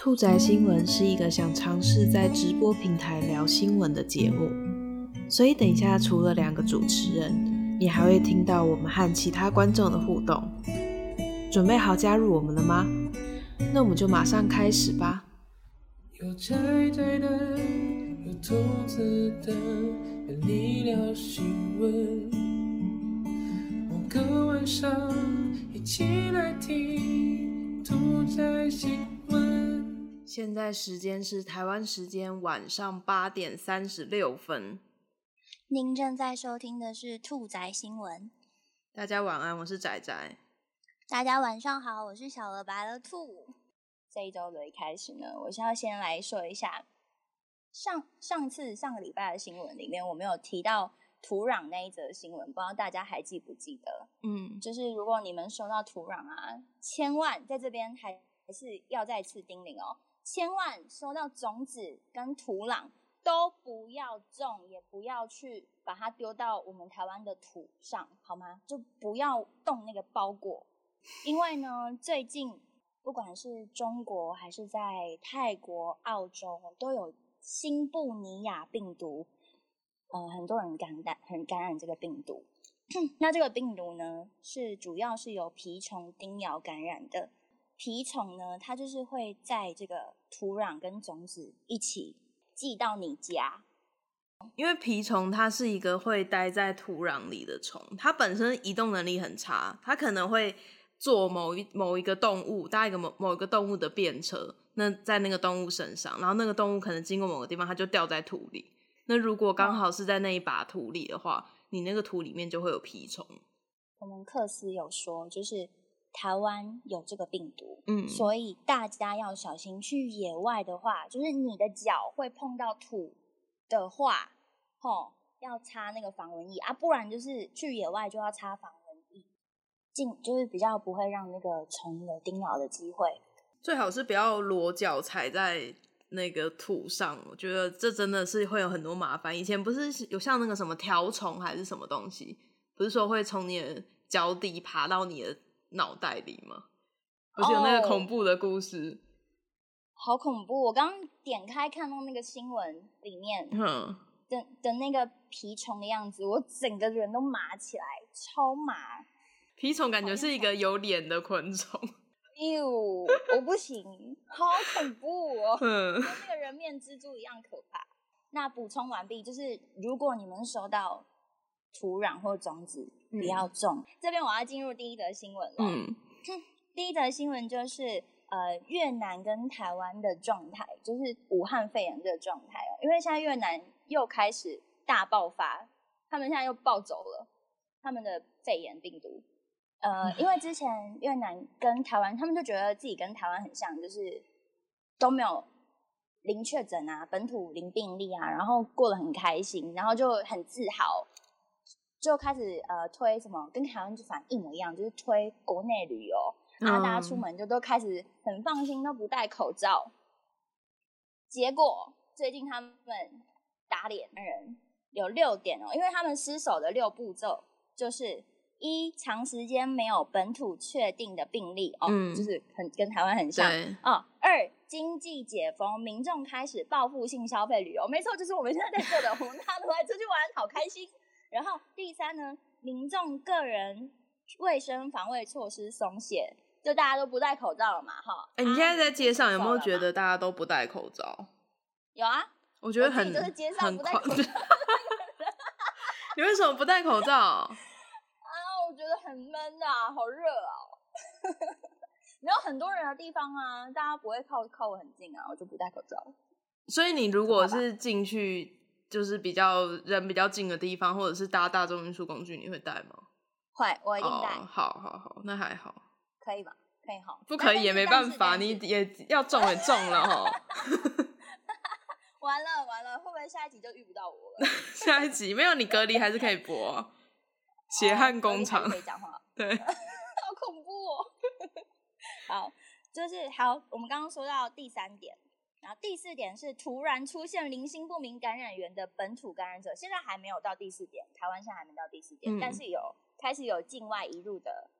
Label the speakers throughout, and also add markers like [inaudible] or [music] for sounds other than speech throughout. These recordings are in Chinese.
Speaker 1: 兔仔新闻是一个想尝试在直播平台聊新闻的节目，所以等一下除了两个主持人，你还会听到我们和其他观众的互动。准备好加入我们了吗？那我们就马上开始吧。有宅宅的，有兔子的，和你聊新闻。某个晚上，一起来听兔仔新。现在时间是台湾时间晚上八点三十六分。
Speaker 2: 您正在收听的是兔仔新闻。
Speaker 1: 大家晚安，我是仔仔。
Speaker 2: 大家晚上好，我是小鹅白了兔。这一周的一开始呢，我是要先来说一下上上次上个礼拜的新闻里面，我没有提到土壤那一则新闻，不知道大家还记不记得？嗯，就是如果你们收到土壤啊，千万在这边还还是要再次叮咛哦，千万收到种子跟土壤都不要种，也不要去把它丢到我们台湾的土上，好吗？就不要动那个包裹。因为呢，最近不管是中国还是在泰国、澳洲，都有新布尼亚病毒，呃，很多人感染，很感染这个病毒。[clears throat] 那这个病毒呢，是主要是由蜱虫叮咬感染的。蜱虫呢，它就是会在这个土壤跟种子一起寄到你家。
Speaker 1: 因为蜱虫它是一个会待在土壤里的虫，它本身移动能力很差，它可能会。做某一某一个动物搭一个某某一个动物的便车，那在那个动物身上，然后那个动物可能经过某个地方，它就掉在土里。那如果刚好是在那一把土里的话，你那个土里面就会有蜱虫。
Speaker 2: 我们克斯有说，就是台湾有这个病毒，嗯，所以大家要小心。去野外的话，就是你的脚会碰到土的话，吼，要擦那个防蚊液啊，不然就是去野外就要擦防蚊液，进。就是比较不会让那个虫有叮咬的机会，
Speaker 1: 最好是不要裸脚踩在那个土上。我觉得这真的是会有很多麻烦。以前不是有像那个什么条虫还是什么东西，不是说会从你的脚底爬到你的脑袋里吗？不是有那个恐怖的故事，
Speaker 2: 好恐怖！我刚点开看到那个新闻里面，嗯，的的那个蜱虫的样子，我整个人都麻起来，超麻。
Speaker 1: 蜱虫感觉是一个有脸的昆虫，
Speaker 2: 哟，我不行，好恐怖哦，[laughs] 跟那个人面蜘蛛一样可怕。那补充完毕，就是如果你们收到土壤或种子，不要种。这边我要进入第一则新闻了。嗯，第一则新闻就是呃越南跟台湾的状态，就是武汉肺炎这个状态哦，因为现在越南又开始大爆发，他们现在又暴走了他们的肺炎病毒。呃，因为之前越南跟台湾，他们就觉得自己跟台湾很像，就是都没有零确诊啊，本土零病例啊，然后过得很开心，然后就很自豪，就开始呃推什么跟台湾就反一模一样，就是推国内旅游，然后大家出门就都开始很放心，都不戴口罩。结果最近他们打脸人有六点哦，因为他们失守的六步骤就是。一长时间没有本土确定的病例哦，就是很跟台湾很像哦。二经济解封，民众开始报复性消费旅游，没错，就是我们现在在做的，我们大家都来出去玩，好开心。然后第三呢，民众个人卫生防卫措施松懈，就大家都不戴口罩了嘛，哈。
Speaker 1: 哎，你现在在街上有没有觉得大家都不戴口罩？
Speaker 2: 有啊，
Speaker 1: 我觉得很很狂。你为什么不戴口罩？[laughs]
Speaker 2: 啊我觉得很闷啊，好热啊！[laughs] 没有很多人的地方啊，大家不会靠靠我很近啊，我就不戴口罩。
Speaker 1: 所以你如果是进去，就是比较人比较近的地方，或者是搭大众运输工具，你会带吗？
Speaker 2: 会，我一定戴。
Speaker 1: 好好好，那还好。
Speaker 2: 可以吧？可以好。
Speaker 1: 不可以也没办法，你也要中也中了哈。[laughs]
Speaker 2: 完了完了，会不会下一集就遇不到我了？[laughs]
Speaker 1: 下一集没有你隔离还是可以播。[laughs] 血汗工厂
Speaker 2: 可以讲话，
Speaker 1: 对，
Speaker 2: 好恐怖哦。好，就是好，我们刚刚说到第三点，然后第四点是突然出现零星不明感染源的本土感染者，现在还没有到第四点，台湾现在还没到第四点，但是有开始有境外移入的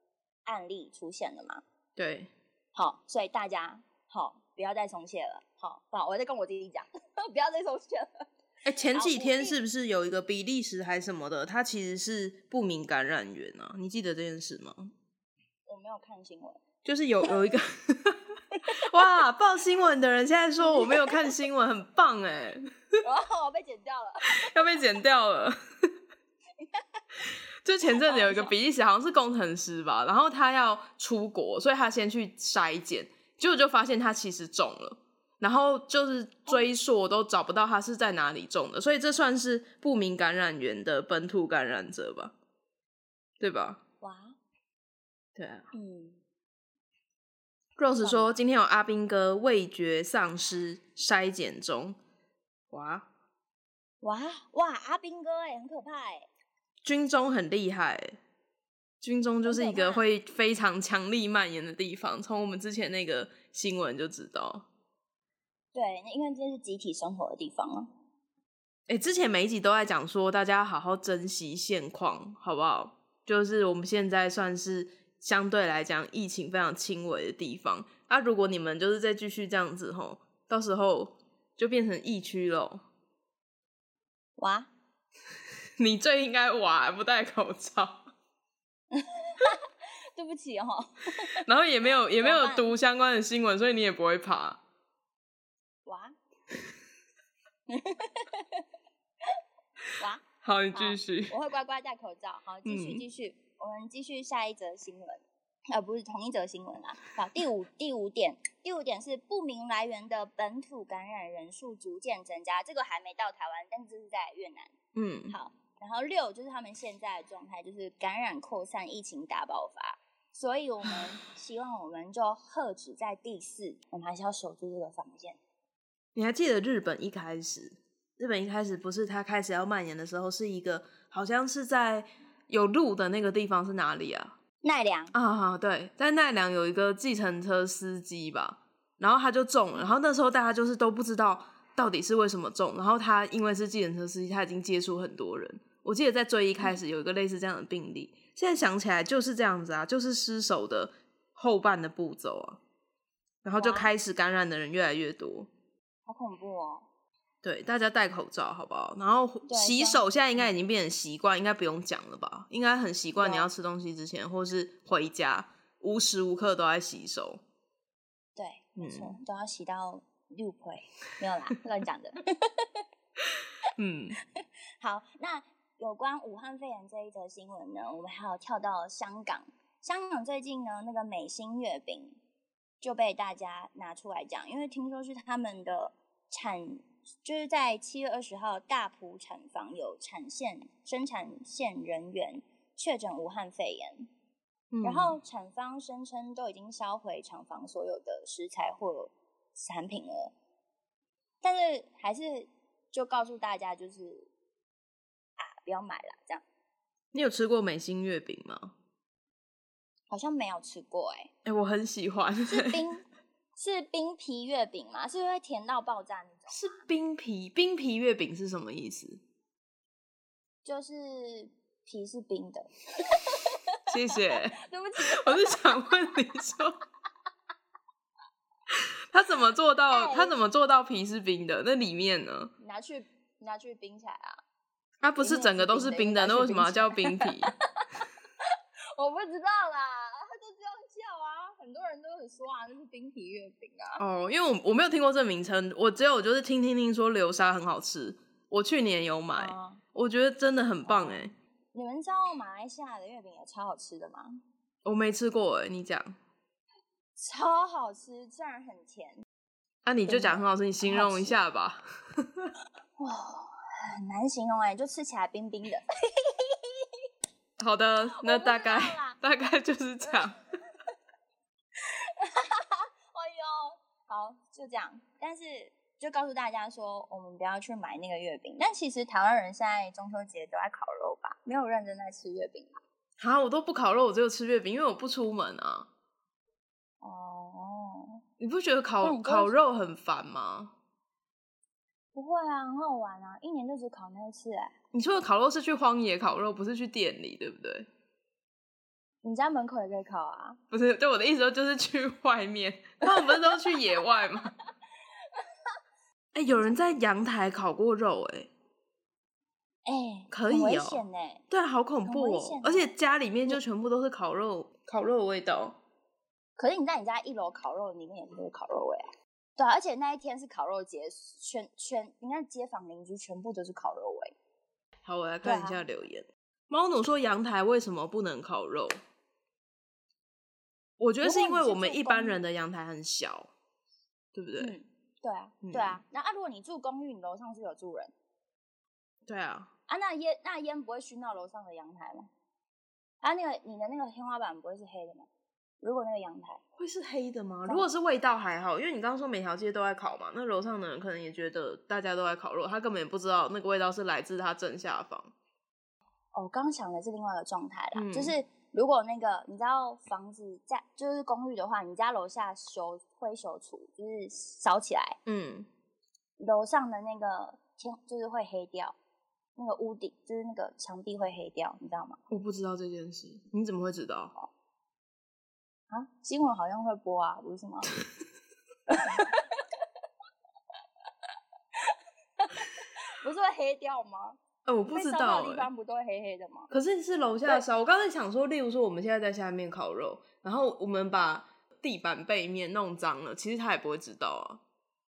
Speaker 2: 案例出现了嘛？
Speaker 1: 对，
Speaker 2: 好，所以大家好不要再松懈了。好，好，我在跟我弟弟讲，[laughs] 不要再松懈了。
Speaker 1: 哎，前几天是不是有一个比利时还什么的，他其实是不明感染源啊？你记得这件事吗？
Speaker 2: 我没有看新闻，
Speaker 1: 就是有有一个，哇，报新闻的人现在说我没有看新闻，很棒 [laughs] 哎。
Speaker 2: 哦，被剪掉了，[laughs]
Speaker 1: 要被剪掉了。就前阵子有一个比利时好像是工程师吧，然后他要出国，所以他先去筛检，结果就发现他其实中了，然后就是追溯都找不到他是在哪里中的，所以这算是不明感染源的本土感染者吧？对吧？哇，对啊，嗯。Rose 说今天有阿兵哥味觉丧失筛检中，哇
Speaker 2: 哇哇，阿兵哥哎，很可怕哎。
Speaker 1: 军中很厉害，军中就是一个会非常强力蔓延的地方。从我们之前那个新闻就知道，
Speaker 2: 对，因为这是集体生活的地方啊。
Speaker 1: 哎，之前每一集都在讲说，大家好好珍惜现况，好不好？就是我们现在算是相对来讲疫情非常轻微的地方。啊，如果你们就是再继续这样子吼，到时候就变成疫区喽。哇！[laughs] 你最应该玩不戴口罩，[laughs]
Speaker 2: 对不起哦。
Speaker 1: 然后也没有也没有读相关的新闻，所以你也不会怕。哇，[laughs]
Speaker 2: 哇，
Speaker 1: 好，你继续。
Speaker 2: 我会乖乖戴口罩。好，继续继续，我们继续下一则新闻。呃，不是同一则新闻啊。好，第五第五点，第五点是不明来源的本土感染人数逐渐增加。这个还没到台湾，但是是在越南。嗯，好。然后六就是他们现在的状态，就是感染扩散，疫情大爆发，所以我们 [laughs] 希望我们就喝止在第四，我们还是要守住这个防线。
Speaker 1: 你还记得日本一开始，日本一开始不是它开始要蔓延的时候，是一个好像是在有路的那个地方是哪里啊？
Speaker 2: 奈良
Speaker 1: 啊，对，在奈良有一个计程车司机吧，然后他就中了，然后那时候大家就是都不知道到底是为什么中，然后他因为是计程车司机，他已经接触很多人。我记得在最一开始有一个类似这样的病例，现在想起来就是这样子啊，就是失手的后半的步骤啊，然后就开始感染的人越来越多，
Speaker 2: 好恐怖哦！
Speaker 1: 对，大家戴口罩好不好？然后洗手现在应该已经变成习惯，应该不用讲了吧？应该很习惯，你要吃东西之前或是回家，无时无刻都在洗手。
Speaker 2: 对，没错，都要洗到六倍，没有啦，[laughs] 乱讲的。[laughs] 嗯，好，那。有关武汉肺炎这一则新闻呢，我们还要跳到香港。香港最近呢，那个美心月饼就被大家拿出来讲，因为听说是他们的产，就是在七月二十号大埔产房有产线生产线人员确诊武汉肺炎，然后厂方声称都已经销毁厂房所有的食材或产品了，但是还是就告诉大家就是啊。不要买了，这样。
Speaker 1: 你有吃过美心月饼吗？
Speaker 2: 好像没有吃过，哎。
Speaker 1: 哎，我很喜欢。
Speaker 2: 是冰，是冰皮月饼吗？是会甜到爆炸那种？
Speaker 1: 是冰皮，冰皮月饼是什么意思？
Speaker 2: 就是皮是冰的。
Speaker 1: 谢谢。[laughs]
Speaker 2: 对不起，
Speaker 1: 我是想问你说，他怎么做到？他怎么做到皮是冰的？那里面呢？
Speaker 2: 拿去拿去冰起来啊。
Speaker 1: 它不是整个都是冰的，那为什么要叫冰皮？[laughs]
Speaker 2: 我不知道啦，很多人都很说啊，那是冰皮月饼啊。
Speaker 1: 哦，因为我我没有听过这名称，我只有就是听听听说流沙很好吃，我去年有买，我觉得真的很棒哎。
Speaker 2: 你们知道马来西亚的月饼也超好吃的吗？
Speaker 1: 我没吃过哎，你讲。
Speaker 2: 超好吃，虽然很甜。
Speaker 1: 那你就讲很好吃，你形容一下吧。
Speaker 2: 哇。很难形容哎，就吃起来冰冰的。
Speaker 1: 好的，那大概大概就是这样。
Speaker 2: 哎呦，好，就这样。但是就告诉大家说，我们不要去买那个月饼。但其实台湾人现在中秋节都在烤肉吧，没有认真在吃月饼吧？
Speaker 1: 好，我都不烤肉，我只有吃月饼，因为我不出门啊。哦，你不觉得烤烤肉很烦吗？
Speaker 2: 不会啊，很好玩啊！一年就只烤那一次哎。
Speaker 1: 你说的烤肉是去荒野烤肉，不是去店里，对不对？
Speaker 2: 你家门口也可以烤啊？
Speaker 1: 不是，对我的意思就是去外面，他们不是都去野外吗？[laughs] 哎，有人在阳台烤过肉，哎，
Speaker 2: 哎，
Speaker 1: 可以
Speaker 2: 哦，哎，
Speaker 1: 对啊，好恐怖哦，而且家里面就全部都是烤肉，烤肉的味道。
Speaker 2: 可是你在你家一楼烤肉，里面也是烤肉味啊。对啊，而且那一天是烤肉节，全全你看街坊邻居全部都是烤肉味。
Speaker 1: 好，我来看一下留言。猫奴说阳台为什么不能烤肉？我觉得是因为我们一般人的阳台很小，对不对？
Speaker 2: 嗯，对啊，对啊。那啊，如果你住公寓，你楼上是有住人，
Speaker 1: 对啊。
Speaker 2: 啊，那烟那烟不会熏到楼上的阳台吗？啊，那个你的那个天花板不会是黑的吗？如果那个阳台
Speaker 1: 会是黑的吗？如果是味道还好，因为你刚刚说每条街都在烤嘛，那楼上的人可能也觉得大家都在烤肉，他根本也不知道那个味道是来自他正下方。
Speaker 2: 哦，刚想的是另外一个状态啦，就是。如果那个你知道房子在就是公寓的话，你家楼下修灰修除就是烧起来，嗯，楼上的那个天就是会黑掉，那个屋顶就是那个墙壁会黑掉，你知道吗？
Speaker 1: 我不知道这件事，你怎么会知道？
Speaker 2: 啊，新闻好像会播啊，不是吗？[laughs] 不是会黑掉吗？
Speaker 1: 我不知道，
Speaker 2: 地方不都会黑黑的吗？
Speaker 1: 可是是楼下烧。我刚才想说，例如说我们现在在下面烤肉，然后我们把地板背面弄脏了，其实他也不会知道啊。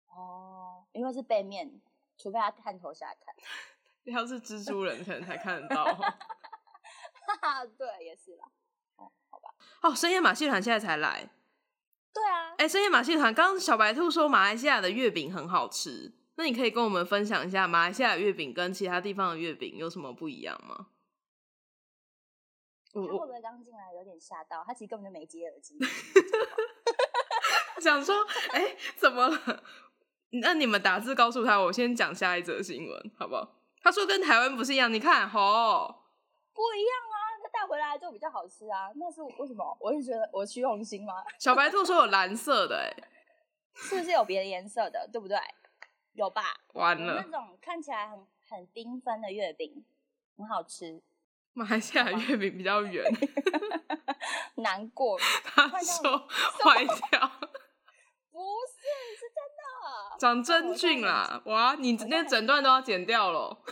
Speaker 2: 哦，因为是背面，除非他探头下来看。[laughs]
Speaker 1: 要是蜘蛛人可能才看得到。
Speaker 2: 哈哈，对，也是啦。哦，好吧。
Speaker 1: 哦，深夜马戏团现在才来。
Speaker 2: 对啊。
Speaker 1: 哎，深夜马戏团，刚刚小白兔说马来西亚的月饼很好吃。那你可以跟我们分享一下马来西亚月饼跟其他地方的月饼有什么不一样吗？
Speaker 2: 我会不会刚进来有点吓到？他其实根本就没接耳机，[laughs]
Speaker 1: 想说，哎，怎么了？那你们打字告诉他，我先讲下一则新闻，好不好？他说跟台湾不是一样，你看，吼，
Speaker 2: 不一样啊，他带回来就比较好吃啊。那是为什么？我是觉得我虚荣心吗？
Speaker 1: 小白兔说有蓝色的，哎，
Speaker 2: 是不是有别的颜色的？对不对？有吧？
Speaker 1: 完了，
Speaker 2: 那种看起来很很缤纷的月饼，很好吃。
Speaker 1: 马来西亚月饼比较圆 [laughs] [laughs]
Speaker 2: 难过。
Speaker 1: 他说 [laughs] 坏掉，
Speaker 2: 不是，是真的，
Speaker 1: 长真菌啦！哇，你那整段都要剪掉了。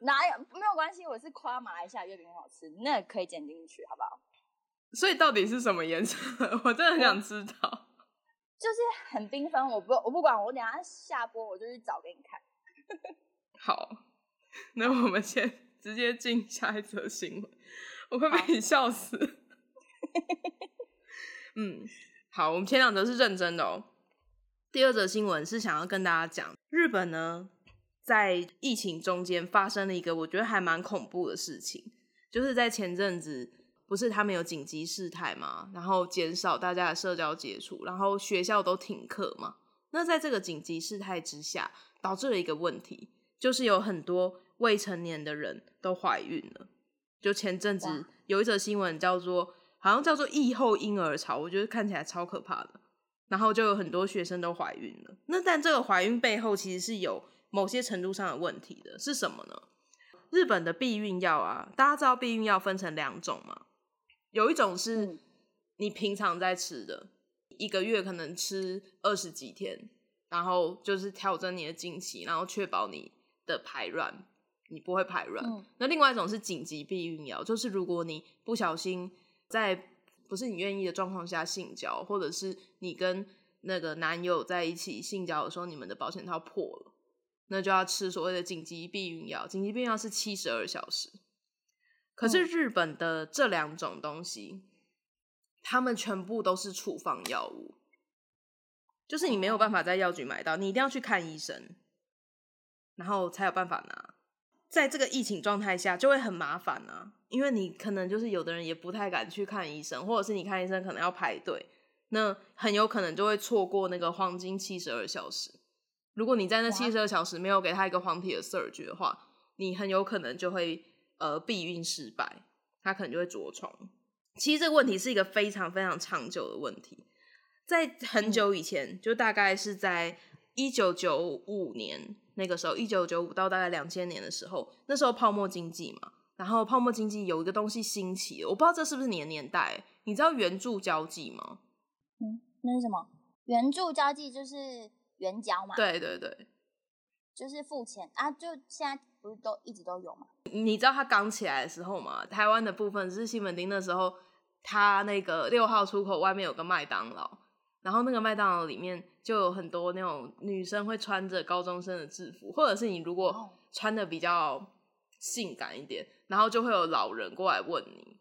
Speaker 2: 哪有？没有关系，我是夸马来西亚月饼很好吃，那可以剪进去，好不好？
Speaker 1: 所以到底是什么颜色？我真的很想知道。
Speaker 2: 就是很缤纷，我不我不管，我等下下播我就去找给你看。[laughs]
Speaker 1: 好，那我们先直接进下一则新闻，我快被你笑死。[laughs] 嗯，好，我们前两则是认真的哦。第二则新闻是想要跟大家讲，日本呢在疫情中间发生了一个我觉得还蛮恐怖的事情，就是在前阵子。不是他们有紧急事态嘛？然后减少大家的社交接触，然后学校都停课嘛。那在这个紧急事态之下，导致了一个问题，就是有很多未成年的人都怀孕了。就前阵子有一则新闻叫做，好像叫做“疫后婴儿潮”，我觉得看起来超可怕的。然后就有很多学生都怀孕了。那但这个怀孕背后其实是有某些程度上的问题的，是什么呢？日本的避孕药啊，大家知道避孕药分成两种吗？有一种是你平常在吃的，一个月可能吃二十几天，然后就是调整你的经期，然后确保你的排卵，你不会排卵。那另外一种是紧急避孕药，就是如果你不小心在不是你愿意的状况下性交，或者是你跟那个男友在一起性交的时候，你们的保险套破了，那就要吃所谓的紧急避孕药。紧急避孕药是七十二小时。可是日本的这两种东西，他们全部都是处方药物，就是你没有办法在药局买到，你一定要去看医生，然后才有办法拿。在这个疫情状态下，就会很麻烦啊，因为你可能就是有的人也不太敢去看医生，或者是你看医生可能要排队，那很有可能就会错过那个黄金七十二小时。如果你在那七十二小时没有给他一个黄体的 surge 的话，你很有可能就会。呃，避孕失败，他可能就会着床。其实这个问题是一个非常非常长久的问题，在很久以前，就大概是在一九九五年那个时候，一九九五到大概两千年的时候，那时候泡沫经济嘛，然后泡沫经济有一个东西兴起，我不知道这是不是你的年代，你知道援助交际吗？
Speaker 2: 嗯，那是什么？援助交际就是援交嘛？
Speaker 1: 对对对，
Speaker 2: 就是付钱啊，就现在不是都一直都有吗？
Speaker 1: 你知道它刚起来的时候吗？台湾的部分是西门町那时候，它那个六号出口外面有个麦当劳，然后那个麦当劳里面就有很多那种女生会穿着高中生的制服，或者是你如果穿的比较性感一点，然后就会有老人过来问你。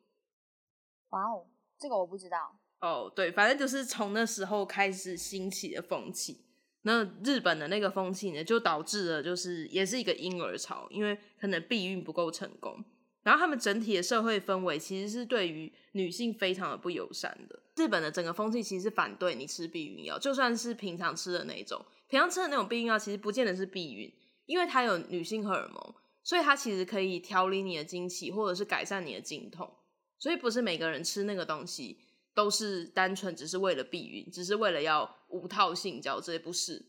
Speaker 2: 哇哦，这个我不知道。
Speaker 1: 哦，对，反正就是从那时候开始兴起的风气。那日本的那个风气呢，就导致了就是也是一个婴儿潮，因为可能避孕不够成功，然后他们整体的社会氛围其实是对于女性非常的不友善的。日本的整个风气其实是反对你吃避孕药，就算是平常吃的那种，平常吃的那种避孕药，其实不见得是避孕，因为它有女性荷尔蒙，所以它其实可以调理你的经期，或者是改善你的经痛，所以不是每个人吃那个东西。都是单纯只是为了避孕，只是为了要无套性交，这些不是，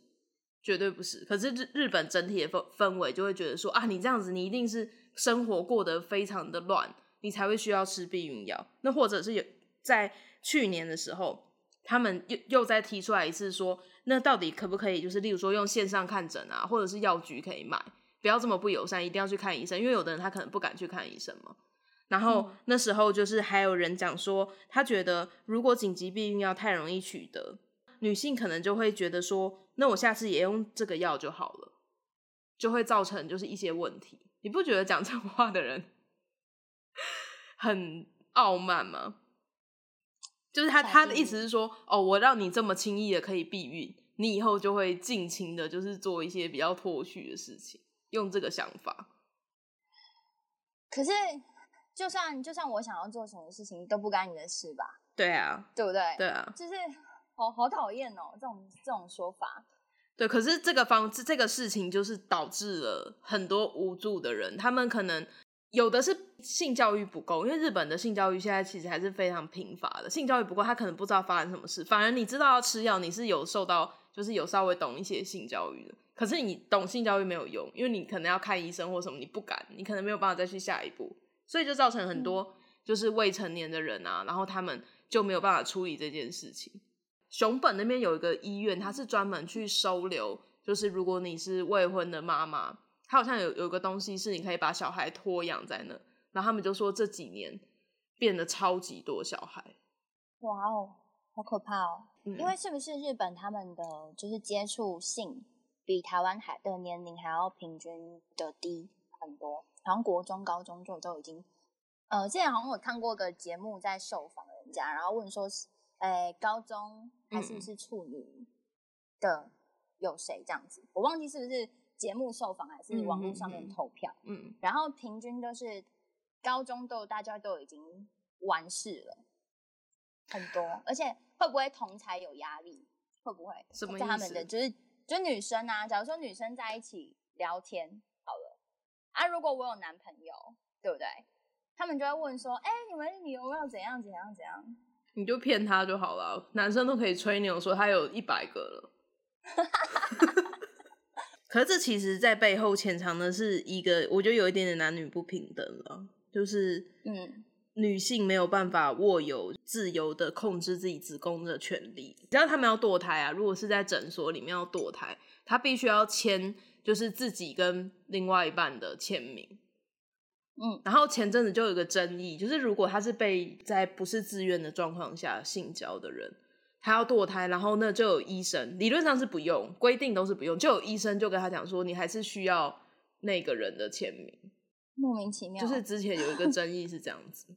Speaker 1: 绝对不是。可是日日本整体的氛氛围就会觉得说啊，你这样子，你一定是生活过得非常的乱，你才会需要吃避孕药。那或者是有在去年的时候，他们又又再提出来一次说，那到底可不可以，就是例如说用线上看诊啊，或者是药局可以买，不要这么不友善，一定要去看医生，因为有的人他可能不敢去看医生嘛。然后那时候就是还有人讲说，他觉得如果紧急避孕药太容易取得，女性可能就会觉得说，那我下次也用这个药就好了，就会造成就是一些问题。你不觉得讲这种话的人很傲慢吗？就是他他的意思是说，哦，我让你这么轻易的可以避孕，你以后就会尽情的，就是做一些比较脱序的事情，用这个想法。
Speaker 2: 可是。就算就算我想要做什么事情都不干你的事吧？
Speaker 1: 对啊，
Speaker 2: 对不对？
Speaker 1: 对啊，
Speaker 2: 就是好好讨厌哦，这种这种说法。
Speaker 1: 对，可是这个方这个事情就是导致了很多无助的人，他们可能有的是性教育不够，因为日本的性教育现在其实还是非常贫乏的。性教育不够，他可能不知道发生什么事。反而你知道要吃药，你是有受到就是有稍微懂一些性教育的。可是你懂性教育没有用，因为你可能要看医生或什么，你不敢，你可能没有办法再去下一步。所以就造成很多就是未成年的人啊，然后他们就没有办法处理这件事情。熊本那边有一个医院，它是专门去收留，就是如果你是未婚的妈妈，它好像有有个东西是你可以把小孩托养在那。然后他们就说这几年变得超级多小孩。
Speaker 2: 哇哦，好可怕哦！因为是不是日本他们的就是接触性比台湾还的年龄还要平均的低很多？好像国中、高中就都已经，呃，现在好像我看过个节目，在受访人家，然后问说是，诶，高中还是不是处女的有谁这样子？我忘记是不是节目受访还是网络上面投票。嗯，然后平均都是高中都大家都已经完事了，很多，而且会不会同才有压力？会不会？
Speaker 1: 什么
Speaker 2: 意思？他们的就是就女生啊，假如说女生在一起聊天。啊，如果我有男朋友，对不对？他们就会问说：“哎，你们你有没有怎样怎样怎样？”
Speaker 1: 你就骗他就好了。男生都可以吹牛说他有一百个了。[laughs] 可是这其实，在背后潜藏的是一个，我觉得有一点点男女不平等了。就是，嗯，女性没有办法握有自由的控制自己子宫的权利。只要他们要堕胎啊，如果是在诊所里面要堕胎，他必须要签。就是自己跟另外一半的签名，嗯，然后前阵子就有个争议，就是如果他是被在不是自愿的状况下性交的人，他要堕胎，然后那就有医生，理论上是不用，规定都是不用，就有医生就跟他讲说，你还是需要那个人的签名，
Speaker 2: 莫名其妙，
Speaker 1: 就是之前有一个争议是这样子，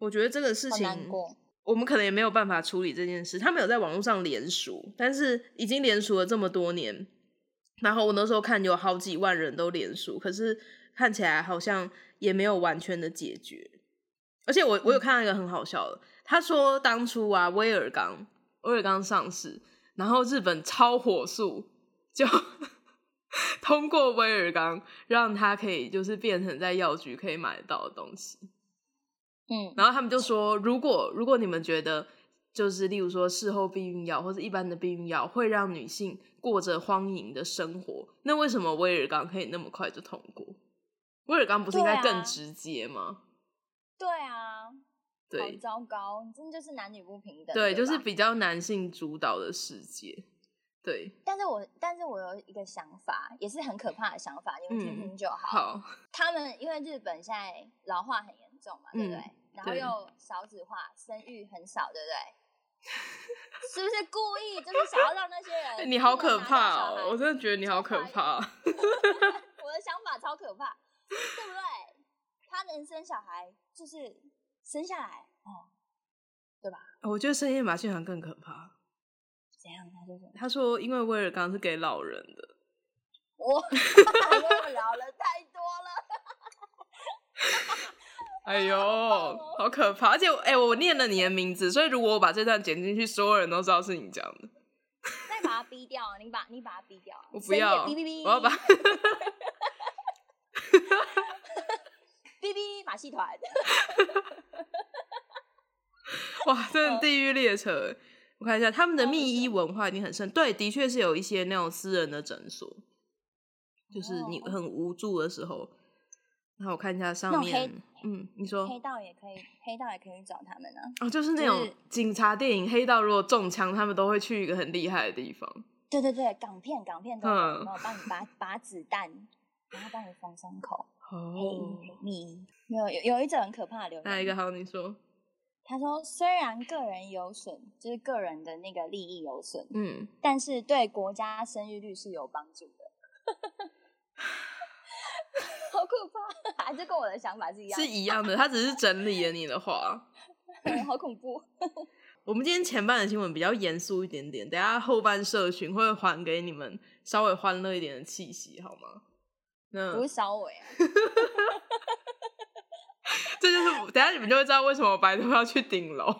Speaker 1: 我觉得这个事情，我们可能也没有办法处理这件事，他们有在网络上联署，但是已经联署了这么多年。然后我那时候看有好几万人都连署，可是看起来好像也没有完全的解决。而且我我有看到一个很好笑的，他说当初啊威尔刚威尔刚上市，然后日本超火速就 [laughs] 通过威尔刚，让他可以就是变成在药局可以买得到的东西。嗯，然后他们就说，如果如果你们觉得。就是例如说，事后避孕药或者一般的避孕药会让女性过着荒淫的生活。那为什么威尔刚可以那么快就通过？威尔刚不是应该更直接吗？
Speaker 2: 对啊，
Speaker 1: 对，
Speaker 2: 糟糕，真的就是男女不平等。
Speaker 1: 对，就是比较男性主导的世界。对，
Speaker 2: 但是我但是我有一个想法，也是很可怕的想法，你们听听就好。
Speaker 1: 好，
Speaker 2: 他们因为日本现在老化很严重嘛，对不对？然后又少子化，生育很少，对不对？[laughs] 是不是故意就是想要让那些人？
Speaker 1: 你好可怕哦！我真的觉得你好可怕。[laughs]
Speaker 2: 我的想法超可怕，对不对？他能生小孩，就是生下来哦，对吧？
Speaker 1: 我觉得生夜马戏团更可怕。
Speaker 2: 怎样？他说？
Speaker 1: 他说，因为威尔刚是给老人的。
Speaker 2: 我 [laughs] 我老了太多了。
Speaker 1: 哎呦，好可怕！而且，哎，我念了你的名字，所以如果我把这段剪进去，所有人都知道是你讲的。
Speaker 2: 那你把它逼掉，你把你把它逼掉。
Speaker 1: 我不要，
Speaker 2: 哔哔哔，
Speaker 1: 我要把。
Speaker 2: 哔哔马戏团。[laughs]
Speaker 1: 哇，真的地狱列车！我看一下，他们的密医文化已经很深。对，的确是有一些那种私人的诊所，就是你很无助的时候。那我看一下上面，嗯，你说
Speaker 2: 黑道也可以，黑道也可以找他们啊。
Speaker 1: 哦，就是那种警察电影，黑道如果中枪，他们都会去一个很厉害的地方。
Speaker 2: 对对对，港片港片都有，然后帮你拔拔子弹，然后帮你缝伤口。哦，黑秘有有有一种很可怕的流。
Speaker 1: 哪一个好？你说。
Speaker 2: 他说：“虽然个人有损，就是个人的那个利益有损，嗯，但是对国家生育率是有帮助的。[laughs] ”好可怕，[laughs] 还是跟我的想法是一样？
Speaker 1: 是一样的，他只是整理了你的话。[laughs]
Speaker 2: 好恐怖。[laughs]
Speaker 1: 我们今天前半的新闻比较严肃一点点，等下后半社群会还给你们稍微欢乐一点的气息，好吗？
Speaker 2: 那不是稍微啊。
Speaker 1: 这就是等下你们就会知道为什么白头要去顶楼，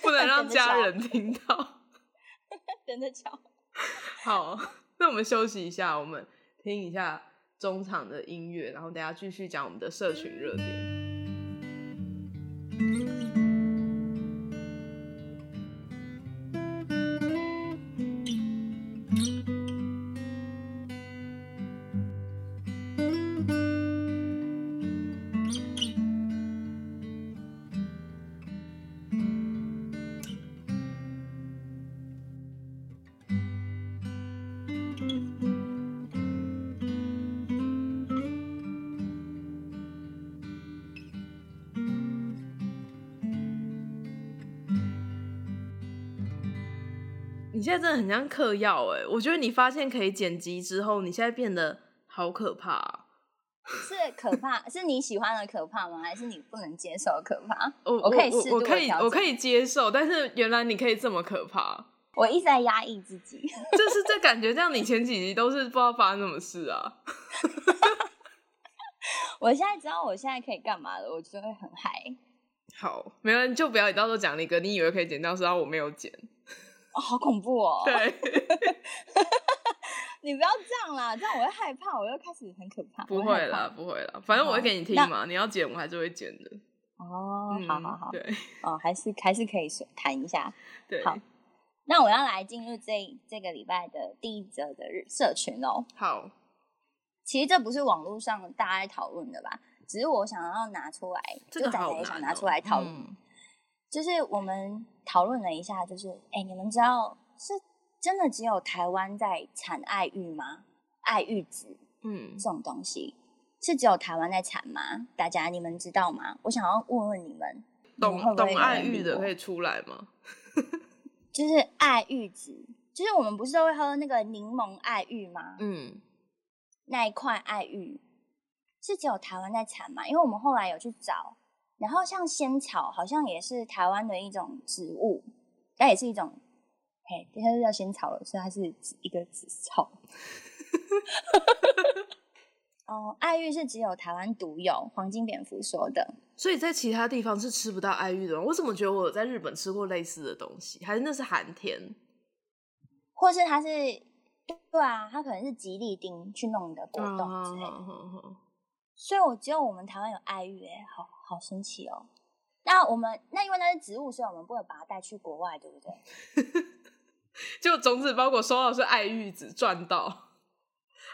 Speaker 1: 不能让家人听到。
Speaker 2: 真的巧。
Speaker 1: 好，那我们休息一下，我们听一下。中场的音乐，然后等下继续讲我们的社群热点。在真的很像嗑药哎！我觉得你发现可以剪辑之后，你现在变得好可怕。
Speaker 2: 是可怕？是你喜欢的可怕吗？还是你不能接受可怕？
Speaker 1: 我
Speaker 2: 我可以试，
Speaker 1: 我可以我可以接受，但是原来你可以这么可怕。
Speaker 2: 我一直在压抑自己，
Speaker 1: 就是这感觉，这样你前几集都是不知道发生什么事啊。[laughs]
Speaker 2: 我现在知道我现在可以干嘛了，我就会很嗨。
Speaker 1: 好，没人就不要你到时候讲那个，你以为可以剪掉，然后我没有剪。
Speaker 2: 哦，好恐怖哦！
Speaker 1: 对，[laughs]
Speaker 2: 你不要这样啦，这样我会害怕，我又开始很可怕。
Speaker 1: 不会啦，不会啦，反正我会给你听嘛，你要剪我还是会剪的。
Speaker 2: 哦，好好好，
Speaker 1: 对，
Speaker 2: 哦，还是还是可以谈一下。
Speaker 1: 对，
Speaker 2: 好，那我要来进入这这个礼拜的第一则的社群哦。
Speaker 1: 好，
Speaker 2: 其实这不是网络上大家讨论的吧？只是我想要拿出来，
Speaker 1: 这个
Speaker 2: 仔也想拿出来讨论。就是我们讨论了一下，就是哎，你们知道是真的只有台湾在产爱玉吗？爱玉子，嗯，这种东西是只有台湾在产吗？大家你们知道吗？我想要问问你们，
Speaker 1: 懂懂爱玉的可以出来吗？[laughs]
Speaker 2: 就是爱玉子，就是我们不是都会喝那个柠檬爱玉吗？嗯，那一块爱玉是只有台湾在产吗？因为我们后来有去找。然后像仙草，好像也是台湾的一种植物，它也是一种，嘿，它就叫仙草了，所以它是一个紫草。哦，爱玉是只有台湾独有，黄金蝙蝠说的。
Speaker 1: 所以在其他地方是吃不到爱玉的。我怎么觉得我在日本吃过类似的东西？还是那是寒天？
Speaker 2: 或是它是，对啊，它可能是吉利丁去弄的果冻之类的。所以，我只有我们台湾有爱玉，哎，好好神奇哦。那我们那因为那是植物，所以我们不能把它带去国外，对不对？[laughs]
Speaker 1: 就种子包裹收到是爱玉子，赚到，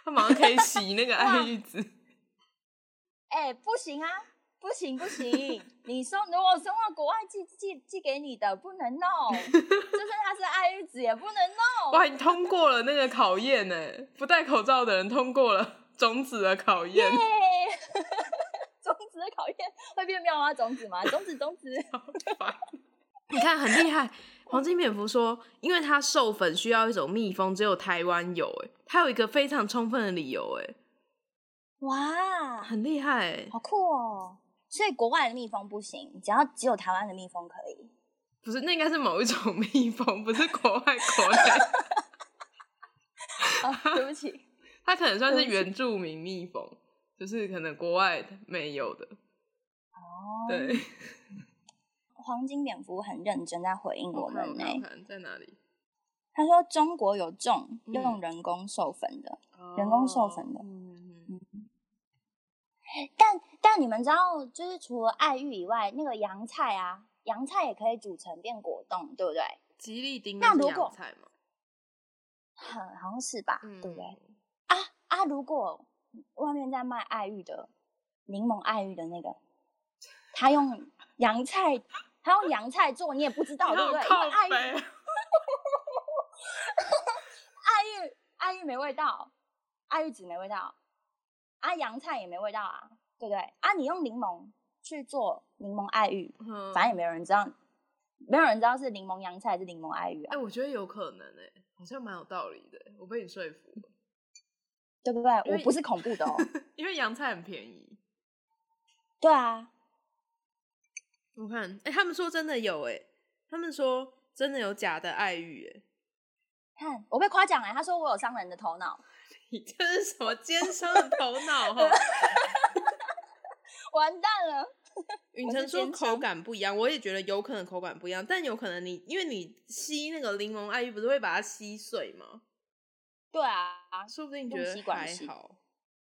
Speaker 1: 他马上可以洗那个 [laughs] 爱玉子。
Speaker 2: 哎，不行啊，不行不行！你送如果送到国外寄寄寄给你的，不能弄，就算它是爱玉子也不能弄。[laughs]
Speaker 1: 哇，你通过了那个考验呢！不戴口罩的人通过了种子的考验。[laughs]
Speaker 2: 种子的考验会变妙蛙种子吗？种子种子，[laughs]
Speaker 1: 你看很厉害。黄金蝙蝠说，因为它授粉需要一种蜜蜂，只有台湾有。哎，它有一个非常充分的理由。哎，
Speaker 2: 哇，
Speaker 1: 很厉害，
Speaker 2: 好酷哦！所以国外的蜜蜂不行，只要只有台湾的蜜蜂可以。
Speaker 1: 不是，那应该是某一种蜜蜂，不是国外国内。[laughs]
Speaker 2: 啊，对不起，
Speaker 1: 它可能算是原住民蜜蜂，就是可能国外没有的。哦，对。[laughs]
Speaker 2: 黄金蝙蝠很认真在回应我们呢，
Speaker 1: 在哪里？
Speaker 2: 他说中国有种用人工授粉的，人工授粉的。嗯嗯嗯。但但你们知道，就是除了爱玉以外，那个洋菜啊，洋菜也可以煮成变果冻，对不对？
Speaker 1: 吉利丁那如果菜吗？
Speaker 2: 很好像是吧，对不对？啊啊！如果外面在卖爱玉的柠檬爱玉的那个，他用洋菜。他用洋菜做，你也不知道，对不对？因为爱玉，[laughs] 爱玉，爱玉没味道，爱玉籽没味道，啊，洋菜也没味道啊，对不对？啊，你用柠檬去做柠檬爱玉，反正也没有人知道，没有人知道是柠檬洋菜还是柠檬爱玉啊。
Speaker 1: 哎，我觉得有可能诶，好像蛮有道理的，我被你说服了，
Speaker 2: 对不对？我不是恐怖的哦，[laughs]
Speaker 1: 因为洋菜很便宜。
Speaker 2: 对啊。
Speaker 1: 我看，哎，他们说真的有，哎，他们说真的有假的爱玉，哎，
Speaker 2: 看我被夸奖哎，他说我有商人的头脑，[laughs]
Speaker 1: 你这是什么奸商的头脑哈？[laughs]
Speaker 2: 完蛋了！
Speaker 1: 允晨说口感不一样，我也觉得有可能口感不一样，但有可能你因为你吸那个柠檬爱玉不是会把它吸碎吗？
Speaker 2: 对啊，
Speaker 1: 说不定你觉得还好，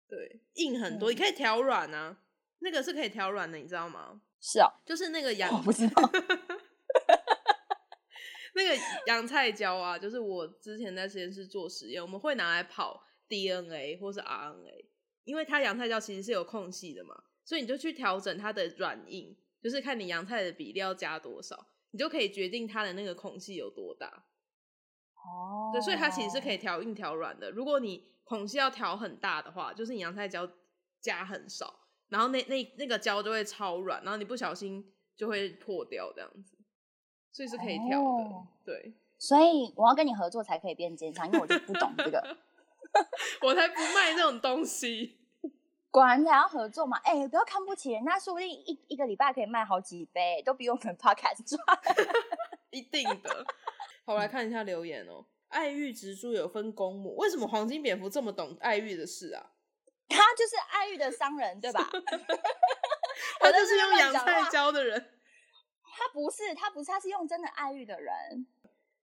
Speaker 1: 对，硬很多，你可以调软啊，那个是可以调软的，你知道吗？
Speaker 2: 是啊，
Speaker 1: 就是那个洋，
Speaker 2: 我不知道，[laughs]
Speaker 1: 那个洋菜胶啊，就是我之前在实验室做实验，我们会拿来跑 DNA 或是 RNA，因为它洋菜胶其实是有空隙的嘛，所以你就去调整它的软硬，就是看你洋菜的比例要加多少，你就可以决定它的那个空隙有多大。哦，对，所以它其实是可以调硬调软的。如果你孔隙要调很大的话，就是你洋菜胶加很少。然后那那那个胶就会超软，然后你不小心就会破掉这样子，所以是可以调的。对，
Speaker 2: 所以我要跟你合作才可以变坚强，因为我就不懂这个，[laughs]
Speaker 1: 我才不卖这种东西。
Speaker 2: 果然才要合作嘛！哎，不要看不起人家，说不定一一个礼拜可以卖好几杯，都比我们 [laughs] podcast 赚。[laughs]
Speaker 1: 一定的。好，我来看一下留言哦。爱玉植株有分公母，为什么黄金蝙蝠这么懂爱玉的事啊？[laughs]
Speaker 2: 他就是爱玉的商人，对吧？[laughs]
Speaker 1: 他就是用洋菜教的人。[laughs]
Speaker 2: 他不是，他不是，他是用真的爱玉的人。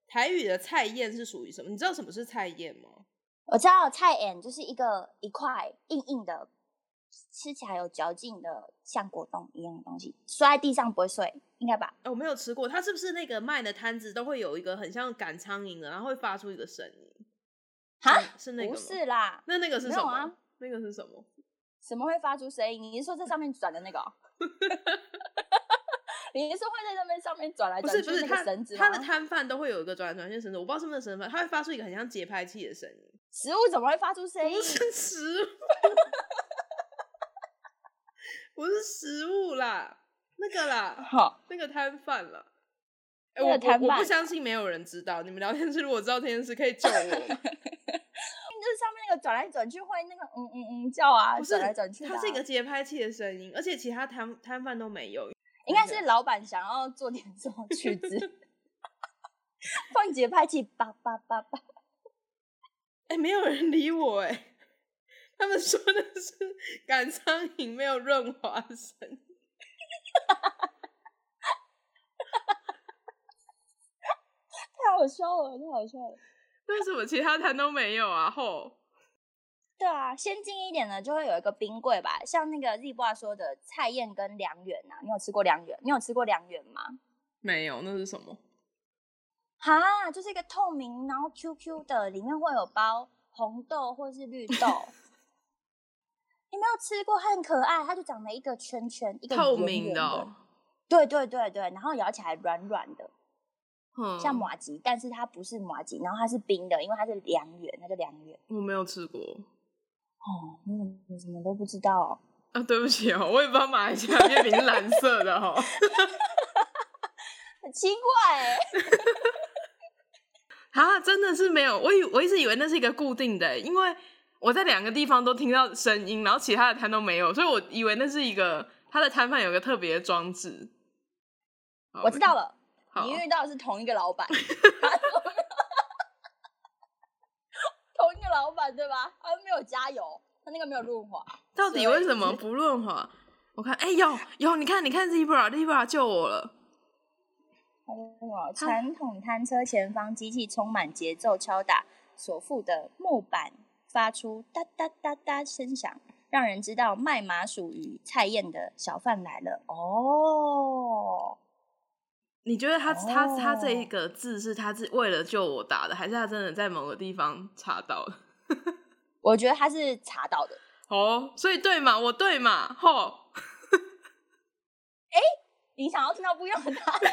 Speaker 1: 台语的菜燕是属于什么？你知道什么是菜燕吗？
Speaker 2: 我知道菜燕就是一个一块硬硬的，吃起来有嚼劲的，像果冻一样的东西，摔在地上不会碎，应该吧？
Speaker 1: 我没有吃过，它是不是那个卖的摊子都会有一个很像赶苍蝇的，然后会发出一个声音？
Speaker 2: 哈，
Speaker 1: 是那个？
Speaker 2: 不是啦，
Speaker 1: 那那个是什么？那个是什么？
Speaker 2: 什么会发出声音？你是说在上面转的那个？[laughs] 你是说会在那边上面转来转去那个绳子
Speaker 1: 他的摊贩都会有一个转来转去的绳子，我不知道是不是绳子，它会发出一个很像节拍器的声音。
Speaker 2: 食物怎么会发出声音？
Speaker 1: 不是食物，[laughs] 不是食物啦，那个啦，好，那个摊贩啦。哎，我我我不相信没有人知道。你们聊天室如果知道这件事，可以救我。[laughs] [laughs]
Speaker 2: 就是上面那个转来转去会那个嗯嗯嗯叫啊，
Speaker 1: 转
Speaker 2: 来转去，
Speaker 1: 它是一个节拍器的声音，而且其他摊摊贩都没有。
Speaker 2: 应该是老板想要做点什么曲子，[laughs] 放节拍器，叭叭叭叭。
Speaker 1: 哎，没有人理我哎，他们说的是赶苍蝇，没有润滑声。[laughs]
Speaker 2: 太好笑了，太好笑了。
Speaker 1: 为什么其他摊都没有啊？吼，
Speaker 2: 对啊，先进一点的就会有一个冰柜吧，像那个 Z 爸说的菜燕跟良缘呐，你有吃过良缘？你有吃过良缘吗？
Speaker 1: 没有，那是什么？
Speaker 2: 哈，就是一个透明，然后 QQ 的，里面会有包红豆或是绿豆。你没有吃过，它很可爱，它就长了一个圈圈，一个
Speaker 1: 透
Speaker 2: 圆
Speaker 1: 明的、
Speaker 2: 对对对对，然后咬起来软软的，
Speaker 1: 嗯，
Speaker 2: 像麻吉，但是它不是麻吉，然后它是冰的，因为它是凉圆，它叫凉圆。
Speaker 1: 我没有吃过
Speaker 2: 哦，你怎你什么都不知道、哦？
Speaker 1: 啊，对不起哦，我也不知道马来西亚月饼是蓝色的哦。[laughs]
Speaker 2: 很奇怪哎、
Speaker 1: 啊，真的是没有，我以我一直以为那是一个固定的，因为我在两个地方都听到声音，然后其他的摊都没有，所以我以为那是一个他的摊贩有个特别的装置。
Speaker 2: 我知道了，你遇到的是同一个老板，[laughs] 同一个老板对吧？他没有加油，他那个没有润滑。[laughs]
Speaker 1: 到底为什么不润滑？我看，哎、有有，你看，你看 Zebra，Zebra 救我了。
Speaker 2: 哇！传统摊车前方机器充满节奏敲打所附的木板，发出哒哒哒哒声响，让人知道卖麻薯与菜燕的小贩来了。哦，
Speaker 1: 你觉得他他他这一
Speaker 2: 哦
Speaker 1: 个字是他是为了救我打的，还是他真的在某个地方查到的？[laughs]
Speaker 2: 我觉得他是查到的。
Speaker 1: 哦，所以对嘛，我对嘛，吼，
Speaker 2: 你想要听到不一样的答案，[laughs]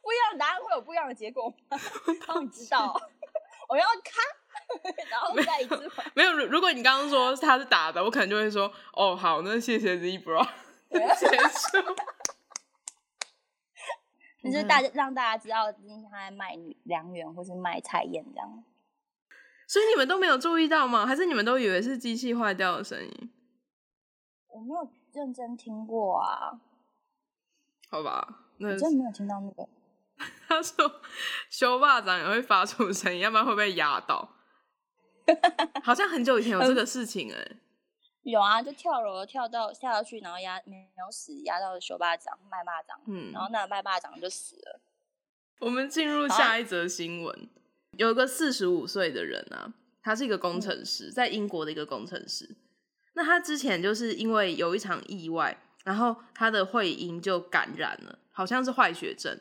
Speaker 2: 不一样的答案会有不一样的结果吗？[laughs] 让你知道，我要看，[laughs] 然后再一次
Speaker 1: 没有。如如果你刚刚说他是打的，我可能就会说，哦，好，那谢谢 Zebra，[laughs] 结束。[laughs]
Speaker 2: 就是大家让大家知道今天他在卖良缘或是卖菜燕这样。
Speaker 1: 所以你们都没有注意到吗？还是你们都以为是机器坏掉的声音？
Speaker 2: 我没有认真听过啊，
Speaker 1: 好吧，那
Speaker 2: 我真的没有听到那个。
Speaker 1: 他说修霸掌也会发出声音，要不然会被压到。[laughs] 好像很久以前有这个事情哎、
Speaker 2: 有啊，就跳楼跳到下到去，然后压没有死，压到手巴掌卖巴掌，
Speaker 1: 嗯
Speaker 2: 然后那个卖巴掌就死了。
Speaker 1: 我们进入下一则新闻，有一个四十五岁的人啊，他是一个工程师，在英国的一个工程师。那他之前就是因为有一场意外，然后他的会阴就感染了，好像是坏血症。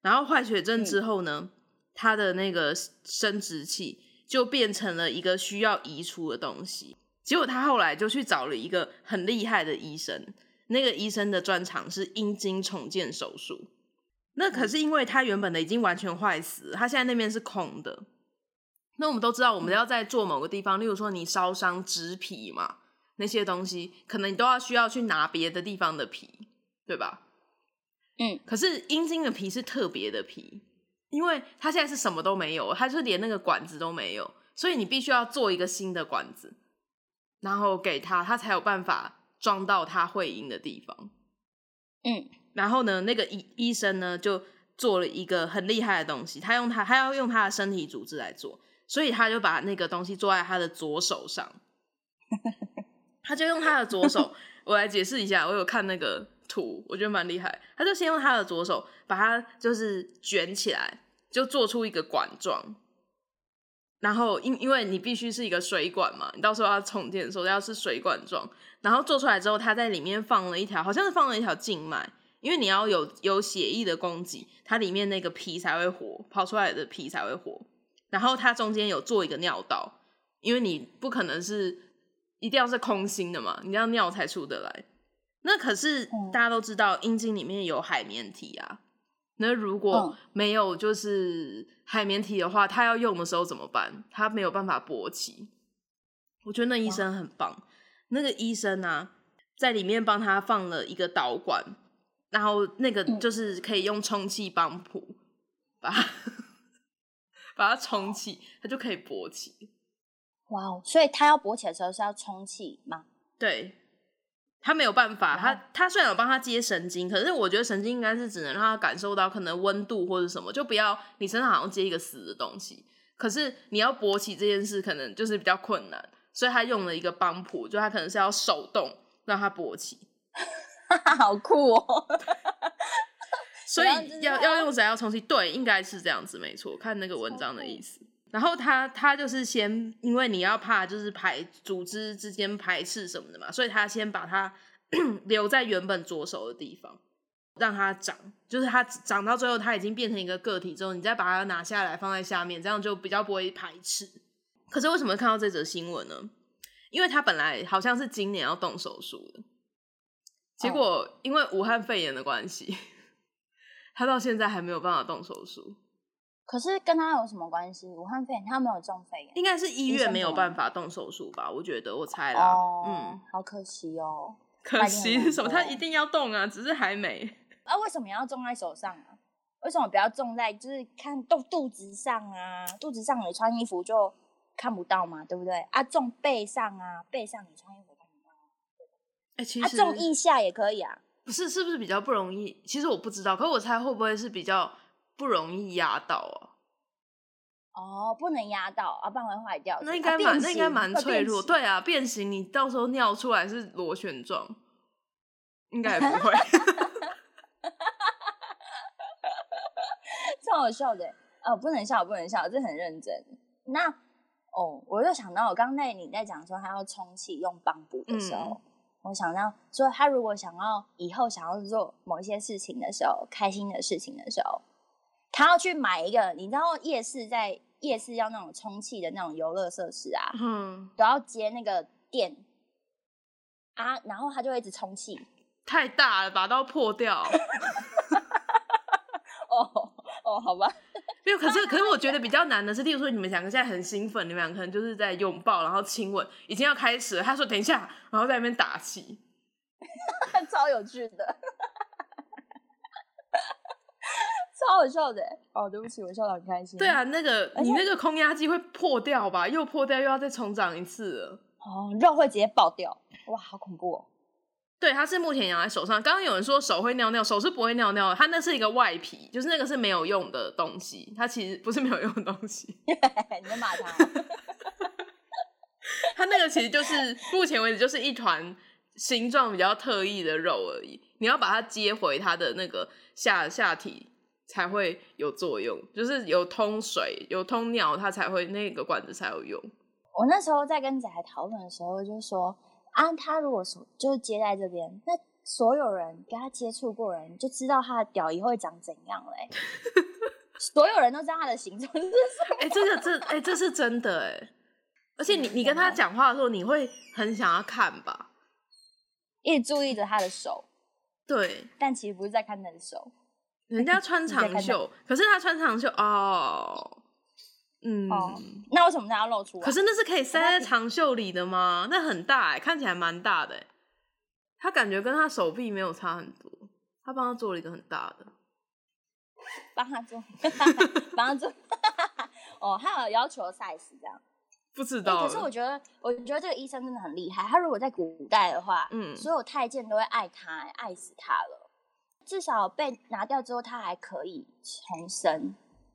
Speaker 1: 然后坏血症之后呢，他的那个生殖器就变成了一个需要移除的东西。结果他后来就去找了一个很厉害的医生，那个医生的专长是阴茎重建手术。那可是因为他原本的已经完全坏死了，他现在那边是空的。那我们都知道，我们要在做某个地方，例如说你烧伤植皮嘛，那些东西可能你都要需要去拿别的地方的皮，对吧？
Speaker 2: 嗯，
Speaker 1: 可是阴茎的皮是特别的皮，因为他现在是什么都没有，他就是连那个管子都没有，所以你必须要做一个新的管子，然后给他，他才有办法装到他会阴的地方。
Speaker 2: 嗯，
Speaker 1: 然后呢，那个医医生呢就做了一个很厉害的东西，他用他他要用他的身体组织来做，所以他就把那个东西做在他的左手上，[laughs] 他就用他的左手，[laughs] 我来解释一下，我有看那个我觉得蛮厉害，他就先用他的左手把它就是卷起来，就做出一个管状。然后因因为你必须是一个水管嘛，你到时候要充电的时候要是水管状，然后做出来之后，它在里面放了一条，好像是放了一条静脉，因为你要有有血液的供给，它里面那个皮才会活，跑出来的皮才会活。然后它中间有做一个尿道，因为你不可能是一定要是空心的嘛，你要尿才出得来。那可是
Speaker 2: 嗯
Speaker 1: 大家都知道，阴茎里面有海绵体啊。那如果
Speaker 2: 嗯
Speaker 1: 没有就是海绵体的话，他要用的时候怎么办？他没有办法勃起。我觉得那医生很棒，那个医生啊，在里面帮他放了一个导管，然后那个
Speaker 2: 嗯
Speaker 1: 就是可以用充气帮浦把它 [laughs] 把它充气，它就可以勃起。
Speaker 2: 哇哦，所以他要勃起的时候是要充气吗？
Speaker 1: 对，他没有办法，他他虽然有帮他接神经，可是我觉得神经应该是只能让他感受到可能温度或者什么，就不要你身上好像接一个死的东西。可是你要勃起这件事，可能就是比较困难，所以他用了一个帮浦，就他可能是要手动让他勃起，[laughs]
Speaker 2: 好酷哦！[laughs]
Speaker 1: 所
Speaker 2: 这样子
Speaker 1: 以要要用谁要充气？对，应该是这样子，没错。看那个文章的意思。然后他他就是先，因为你要怕就是排组织之间排斥什么的嘛，所以他先把它 [coughs] 留在原本左手的地方，让它长，就是它长到最后它已经变成一个个体之后，你再把它拿下来放在下面，这样就比较不会排斥。可是为什么看到这则新闻呢？因为他本来好像是今年要动手术的，结果因为武汉肺炎的关系，[laughs] 他到现在还没有办法动手术。
Speaker 2: 可是跟他有什么关系？武汉肺炎他没有中肺炎，
Speaker 1: 应该是医院没有办法动手术吧？我觉得我猜啦。嗯，
Speaker 2: 好可惜哦。[laughs]
Speaker 1: 可惜是什么？他一定要动啊，只是还没。
Speaker 2: 啊，为什么要种在手上啊？为什么不要种在就是看肚肚子上啊？肚子上你穿衣服就看不到嘛，对不对？啊，种背上啊，背上你穿衣服看不到。
Speaker 1: 哎，其实
Speaker 2: 种腋下也可以啊。
Speaker 1: 不是，是不是比较不容易？其实我不知道，可我猜会不会是比较不容易压到啊？
Speaker 2: 哦，不能压到啊，不然会坏掉。
Speaker 1: 那应该蛮，那应该蛮脆弱。对啊，变形，你到时候尿出来是螺旋状，应该不会。[laughs]
Speaker 2: 超好笑的哦，不能笑，不能笑，这很认真。那哦，我又想到，我刚才你在讲说他要充气用棒补的时候，我想到说他如果想要以后想要做某一些事情的时候，开心的事情的时候，他要去买一个，你知道夜市在夜市要那种充气的那种游乐设施啊，嗯，都要接那个电啊，然后他就一直充气，
Speaker 1: 太大了，把刀破掉。[laughs]
Speaker 2: 哦。哦，好吧，[laughs]
Speaker 1: 没有，可是可是我觉得比较难的是，例如说你们两个现在很兴奋，你们两个可能就是在拥抱，然后亲吻，已经要开始了。他说等一下，然后在那边打气，[laughs]
Speaker 2: 超有趣的，超好笑的。哦，对不起，我笑得很开心。
Speaker 1: 对啊，那个你那个空压机会破掉吧？又破掉，又要再重长一次了。
Speaker 2: 哦，肉会直接爆掉，哇，好恐怖哦。
Speaker 1: 对，它是目前养在手上。刚刚有人说手会尿尿，手是不会尿尿，它那是一个外皮，就是那个是没有用的东西。它其实不是没有用的东西。[laughs]
Speaker 2: 你在骂他？[laughs]
Speaker 1: 它那个其实就是目前为止就是一团形状比较特异的肉而已。你要把它接回它的那个下下体才会有作用，就是有通水、有通尿，它才会那个管子才有用。
Speaker 2: 我那时候在跟仔讨论的时候，就说。啊，他如果说就是接在这边，那所有人跟他接触过人就知道他的屌以后会长怎样嘞。[laughs] 所有人都知道他的形状是什么。
Speaker 1: 哎，这个这哎，这是真的哎。而且你你跟他讲话的时候，你会很想要看吧？
Speaker 2: 一直注意着他的手。
Speaker 1: 对。
Speaker 2: 但其实不是在看他的手。
Speaker 1: 人家 [laughs] 穿长袖，可是他穿长袖哦。
Speaker 2: 嗯，那为什么他要露出来？
Speaker 1: 可是那是可以塞在长袖里的吗？那很大哎，看起来蛮大的哎。他感觉跟他手臂没有差很多，他帮他做了一个很大的。[laughs]
Speaker 2: 帮他做，[laughs] 帮他做。哦，他有要求 size 这样？
Speaker 1: 不知道。
Speaker 2: 可是我觉得，我觉得这个医生真的很厉害。他如果在古代的话，嗯，所有太监都会爱他，爱死他了。至少被拿掉之后，他还可以重生。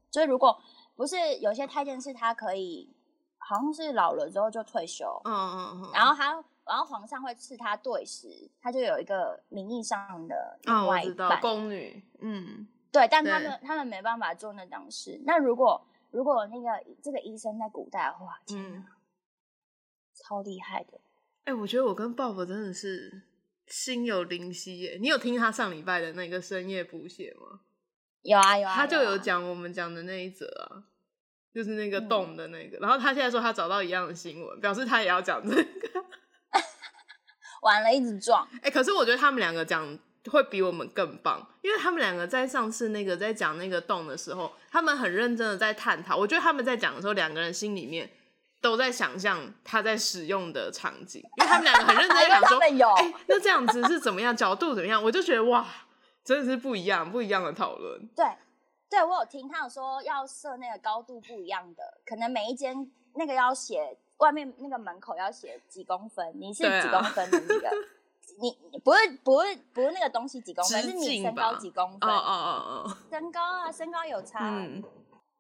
Speaker 2: 所以如果不是有些太监是他可以，好像是老了之后就退休，嗯嗯嗯，然后他，然后皇上会赐他对食，他就有一个名义上的另外一半
Speaker 1: 宫女，嗯，
Speaker 2: 对，但他们他们没办法做那档事。那如果如果那个这个医生在古代的话，天超厉害的。
Speaker 1: 哎，我觉得我跟鲍勃真的是心有灵犀耶。你有听他上礼拜的那个深夜补血吗？
Speaker 2: 有啊有啊，
Speaker 1: 他就有讲我们讲的那一则啊，就是那个洞的那个。然后他现在说他找到一样的新闻，表示他也要讲这个。[laughs]
Speaker 2: 完了，一直撞。
Speaker 1: 哎，可是我觉得他们两个讲会比我们更棒，因为他们两个在上次那个在讲那个洞的时候，他们很认真的在探讨。我觉得他们在讲的时候，两个人心里面都在想象他在使用的场景，因为他们两个很认真在讲说，哎，那这样子是怎么样，角度怎么样？我就觉得哇。真的是不一样，不一样的讨论。
Speaker 2: 对，对我有听他有说要设那个高度不一样的，可能每一间那个要写外面那个门口要写几公分，你是几公分的那个，你不是不是不是那个东西几公分，是你身高几公分？哦哦哦哦，身高啊，身高有差。嗯，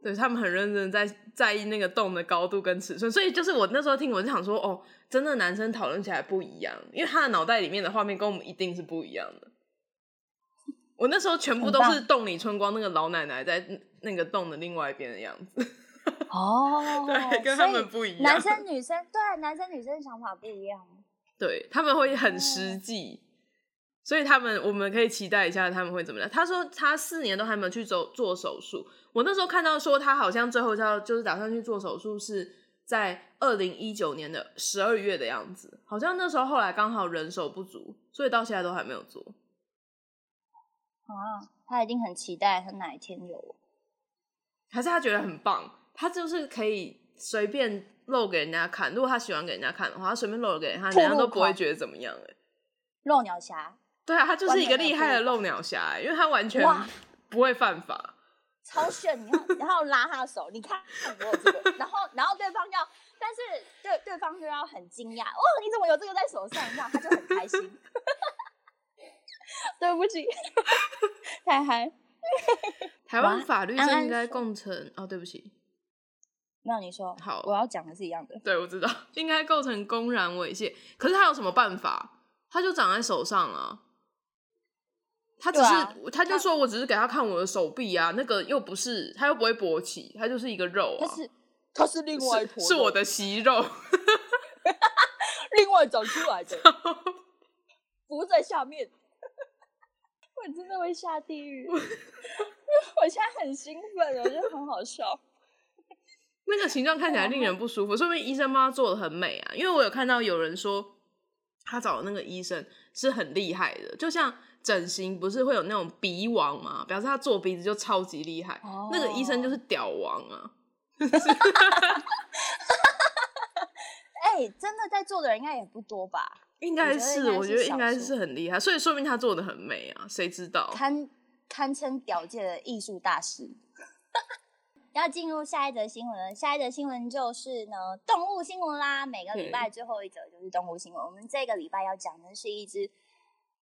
Speaker 1: 对他们很认真在在意那个洞的高度跟尺寸，所以就是我那时候听，我就想说，哦，真的男生讨论起来不一样，因为他的脑袋里面的画面跟我们一定是不一样的。我那时候全部都是洞里春光那个老奶奶在那个洞的另外一边的样子。
Speaker 2: 哦，[laughs]
Speaker 1: 对，跟他们不一样。
Speaker 2: 男生女生对，男生女生想法不一样。
Speaker 1: 对，他们会很实际，所以他们我们可以期待一下他们会怎么样。他说他四年都还没有去做做手术。我那时候看到说他好像最后要就是打算去做手术，是在二零一九年的十二月的样子，好像那时候后来刚好人手不足，所以到现在都还没有做。
Speaker 2: 啊，他一定很期待他哪一天有，
Speaker 1: 还是他觉得很棒？他就是可以随便露给人家看，如果他喜欢给人家看的话，他随便露给人家，人家都不会觉得怎么样。哎，
Speaker 2: 露鸟侠，
Speaker 1: 对啊，他就是一个厉害的漏鸟侠，因为他完全不会犯法。
Speaker 2: 超炫！你看，然后拉他的手，你看我有这个，然后然后对方要，但是对对方就要很惊讶，哦，你怎么有这个在手上？这样他就很开心。[laughs] 对不起，[laughs] 太嗨。
Speaker 1: 台湾法律是应该构成哦，对不起，
Speaker 2: 没有你说
Speaker 1: 好，
Speaker 2: 我要讲的是一样的。
Speaker 1: 对，我知道 [laughs] 应该构成公然猥亵，可是他有什么办法？他就长在手上啊。他只是，他就说我只是给他看我的手臂啊，那个又不是，他又不会勃起，他就是一个肉
Speaker 2: 啊。他是，他是另外一坨，
Speaker 1: 是我的息肉，
Speaker 2: 另外长出来的，[laughs] 不在下面。我真的会下地狱，[laughs] 我现在很兴奋，我觉得很好笑。[laughs]
Speaker 1: 那个形状看起来令人不舒服，说明医生帮他做的很美啊。因为我有看到有人说，他找的那个医生是很厉害的，就像。整形不是会有那种鼻王吗？表示他做鼻子就超级厉害。那个医生就是屌王啊！[laughs]
Speaker 2: 哎，真的在做的人应该也不多吧？
Speaker 1: 应该是，我觉得应该是很厉害，所以说明他做的很美啊！谁知道？
Speaker 2: 堪堪称屌界的艺术大师。[laughs] 要进入下一则新闻了，下一则新闻就是呢动物新闻啦。每个礼拜最后一则就是动物新闻。我们这个礼拜要讲的是一只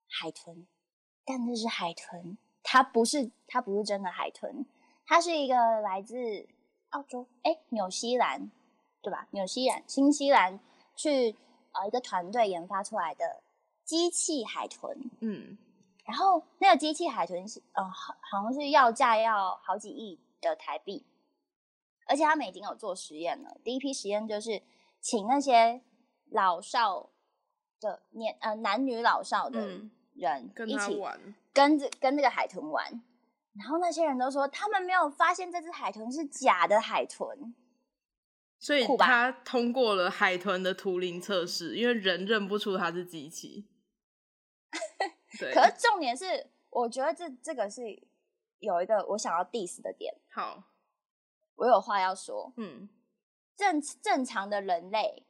Speaker 2: 海豚。但这是海豚，它不是它不是真的海豚，它是一个来自澳洲哎纽西兰对吧？纽西兰新西兰去呃一个团队研发出来的机器海豚，嗯，然后那个机器海豚是呃好好像是要价要好几亿的台币，而且他们已经有做实验了，第一批实验就是请那些老少的年呃男女老少的。人一起
Speaker 1: 玩，
Speaker 2: 跟着跟这个海豚玩，然后那些人都说他们没有发现这只海豚是假的海豚，
Speaker 1: 所以他通过了海豚的图灵测试，因为人认不出它是机器。[laughs] 对，
Speaker 2: 可是重点是，我觉得这这个是有一个我想要 diss 的点。
Speaker 1: 好，
Speaker 2: 我有话要说。嗯，正正常的人类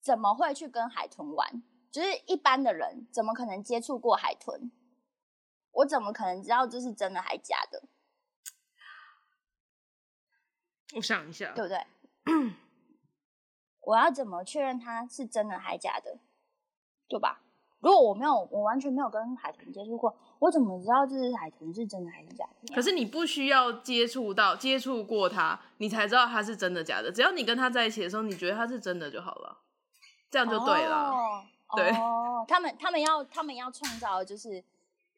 Speaker 2: 怎么会去跟海豚玩？就是一般的人怎么可能接触过海豚？我怎么可能知道这是真的还假的？
Speaker 1: 我想一下，
Speaker 2: 对不对？[clears throat] 我要怎么确认它是真的还假的？对吧？如果我没有，我完全没有跟海豚接触过，我怎么知道这只海豚是真的还是假的？
Speaker 1: 可是你不需要接触到接触过它，你才知道它是真的假的。只要你跟它在一起的时候，你觉得它是真的就好了，这样就对了。
Speaker 2: 哦，他们他们要他们要创造就是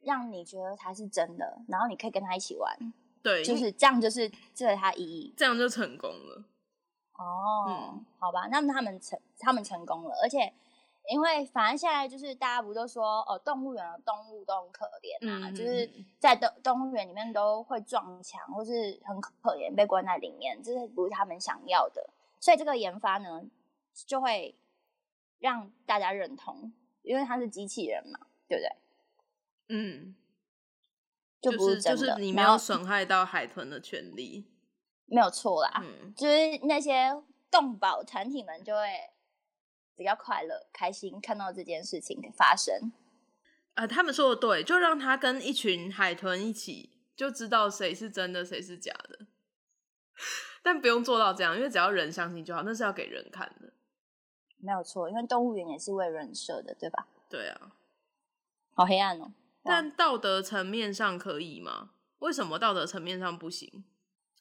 Speaker 2: 让你觉得它是真的，然后你可以跟他一起玩，
Speaker 1: 对，
Speaker 2: 就是这样，就是这他意义，
Speaker 1: 这样就成功了。
Speaker 2: 哦，好吧，那么他们成他们成功了，而且因为反正现在就是大家不都说哦，动物园的动物都很可怜啊，就是在动动物园里面都会撞墙或是很可怜被关在里面，这是不是他们想要的？所以这个研发呢就会。让大家认同，因为他是机器人嘛，对不对？
Speaker 1: 嗯，
Speaker 2: 就不
Speaker 1: 是就是你没有损害到海豚的权利，
Speaker 2: 没有错啦。嗯，就是那些动保团体们就会比较快乐、开心，看到这件事情发生。
Speaker 1: 呃，他们说的对，就让他跟一群海豚一起，就知道谁是真的，谁是假的。[laughs] 但不用做到这样，因为只要人相信就好，那是要给人看的。
Speaker 2: 没有错，因为动物园也是为人设的，对吧？
Speaker 1: 对啊，
Speaker 2: 好黑暗哦。
Speaker 1: 但道德层面上可以吗？为什么道德层面上不行？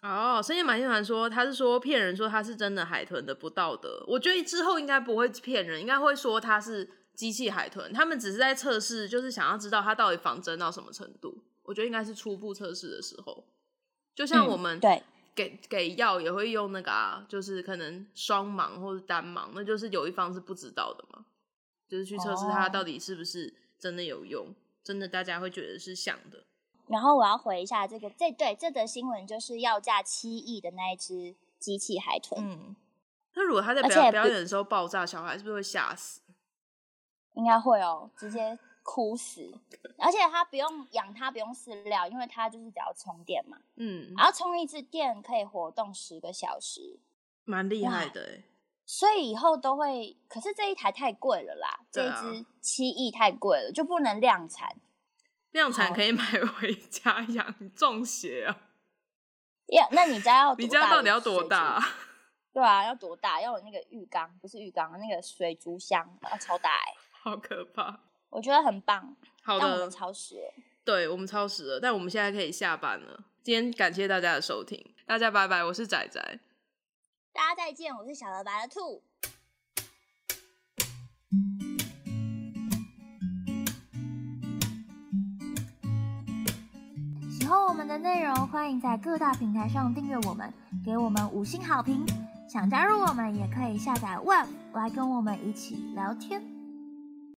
Speaker 1: 哦，深夜马戏团说他是说骗人，说他是真的海豚的不道德。我觉得之后应该不会骗人，应该会说他是机器海豚。他们只是在测试，就是想要知道他到底仿真到什么程度。我觉得应该是初步测试的时候，就像我们
Speaker 2: 对。
Speaker 1: 给给药也会用那个啊，就是可能双盲或者单盲，那就是有一方是不知道的嘛，就是去测试它到底是不是真的有用，真的大家会觉得是像的。
Speaker 2: 然后我要回一下这个，这对这则新闻就是要价七亿的那一只机器海豚，嗯，
Speaker 1: 那如果他在表表演的时候爆炸，小孩是不是会吓死？
Speaker 2: 应该会哦，直接哭死。而且它不用养它，不用饲料，因为它就是只要充电嘛。嗯，然后充一次电可以活动十个小时，
Speaker 1: 蛮厉害的
Speaker 2: 所以以后都会，可是这一台太贵了啦，这一只七亿太贵了，就不能量产。
Speaker 1: 量产可以买回家养，[laughs] 中邪啊！
Speaker 2: 呀，那你家要
Speaker 1: 你家到底要多大？
Speaker 2: 对啊，要多大？要有那个浴缸，不是浴缸，那个水族箱要超大哎，
Speaker 1: 好可怕！
Speaker 2: 我觉得很棒。
Speaker 1: 好的，
Speaker 2: 超时了。
Speaker 1: 对我们超时了，但我们现在可以下班了。今天感谢大家的收听，大家拜拜，我是仔仔。
Speaker 2: 大家再见，我是小白的兔。喜欢我们的内容，欢迎在各大平台上订阅我们，给我们五星好评。想加入我们，也可以下载 Web 来跟我们一起聊天。